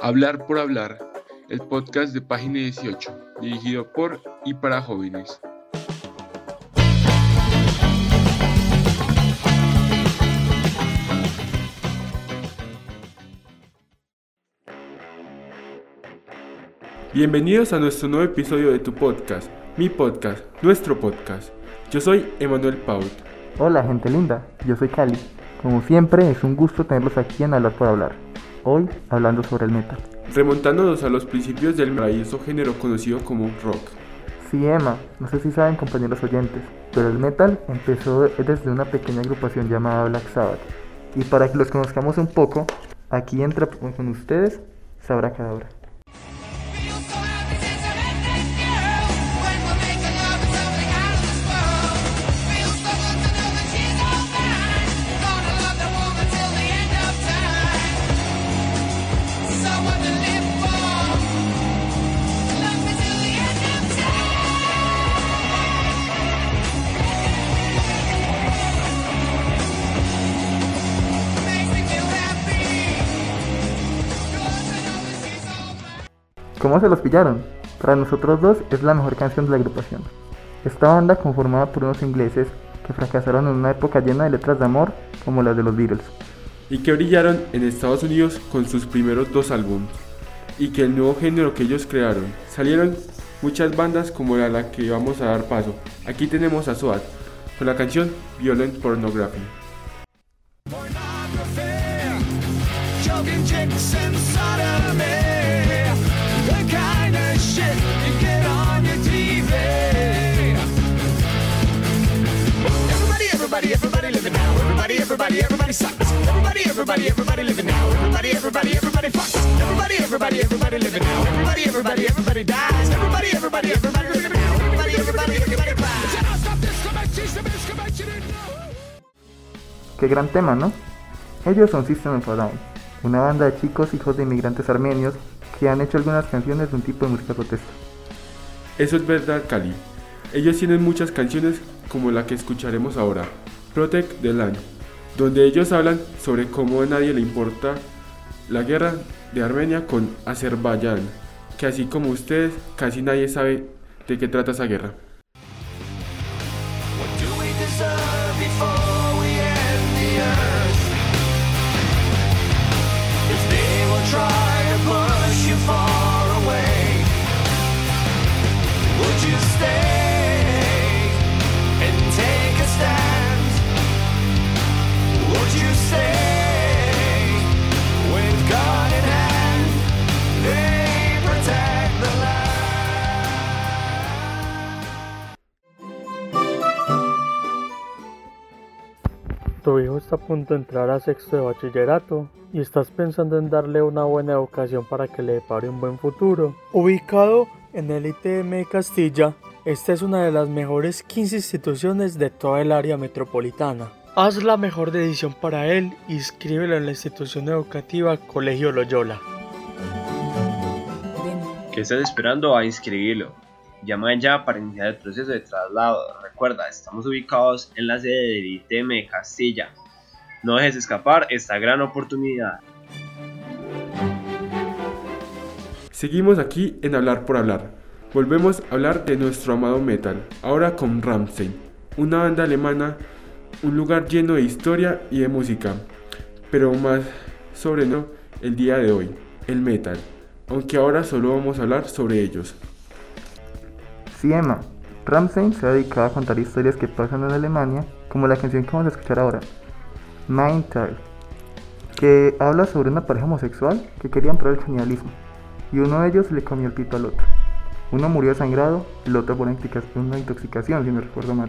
Hablar por Hablar, el podcast de Página 18, dirigido por y para jóvenes. Bienvenidos a nuestro nuevo episodio de tu podcast, mi podcast, nuestro podcast. Yo soy Emanuel Paut. Hola gente linda, yo soy Cali. Como siempre es un gusto tenerlos aquí en Hablar por Hablar. Hoy hablando sobre el metal. Remontándonos a los principios del maravilloso género conocido como rock. Sí, Emma, no sé si saben compañeros oyentes, pero el metal empezó desde una pequeña agrupación llamada Black Sabbath. Y para que los conozcamos un poco, aquí entra con ustedes Sabra Cadabra. ¿Cómo se los pillaron? Para nosotros dos es la mejor canción de la agrupación. Esta banda conformada por unos ingleses que fracasaron en una época llena de letras de amor como las de los Beatles. Y que brillaron en Estados Unidos con sus primeros dos álbumes. Y que el nuevo género que ellos crearon. Salieron muchas bandas como la, la que vamos a dar paso. Aquí tenemos a SWAT con la canción Violent Pornography. Qué gran tema, ¿no? Ellos son System of a Down, una banda de chicos hijos de inmigrantes armenios que han hecho algunas canciones de un tipo de música protesta. Eso es verdad, Cali. Ellos tienen muchas canciones como la que escucharemos ahora, Protect the Land, donde ellos hablan sobre cómo a nadie le importa la guerra de Armenia con Azerbaiyán, que así como ustedes, casi nadie sabe de qué trata esa guerra. Tu hijo está a punto de entrar a sexto de bachillerato y estás pensando en darle una buena educación para que le depare un buen futuro. Ubicado en el ITM Castilla, esta es una de las mejores 15 instituciones de toda el área metropolitana. Haz la mejor decisión para él y inscríbelo en la institución educativa Colegio Loyola. ¿Qué estás esperando a inscribirlo? Llama ya para iniciar el proceso de traslado. Recuerda, estamos ubicados en la sede del ITM Castilla. No dejes escapar esta gran oportunidad. Seguimos aquí en Hablar por Hablar. Volvemos a hablar de nuestro amado metal, ahora con Rammstein, una banda alemana, un lugar lleno de historia y de música, pero más sobre no el día de hoy, el metal, aunque ahora solo vamos a hablar sobre ellos. Sí, Ramstein se ha dedicado a contar historias que pasan en Alemania, como la canción que vamos a escuchar ahora, Teil, que habla sobre una pareja homosexual que querían probar el canibalismo, y uno de ellos le comió el pito al otro. Uno murió sangrado, el otro por una intoxicación, si no recuerdo mal.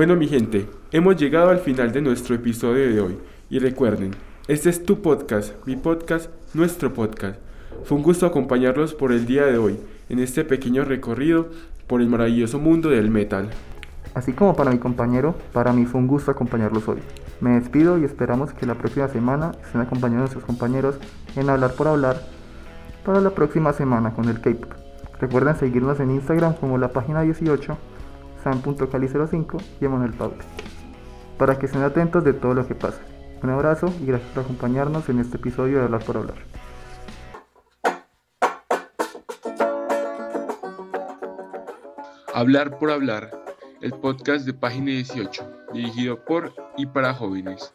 Bueno mi gente, hemos llegado al final de nuestro episodio de hoy y recuerden, este es tu podcast, mi podcast, nuestro podcast. Fue un gusto acompañarlos por el día de hoy, en este pequeño recorrido por el maravilloso mundo del metal. Así como para mi compañero, para mí fue un gusto acompañarlos hoy. Me despido y esperamos que la próxima semana estén acompañando a nuestros compañeros en Hablar por Hablar para la próxima semana con el K-Pop. Recuerden seguirnos en Instagram como la página 18, san.cali05 y Emanuel Pablo, para que estén atentos de todo lo que pasa. Un abrazo y gracias por acompañarnos en este episodio de Hablar por Hablar. Hablar por Hablar, el podcast de Página 18, dirigido por y para jóvenes.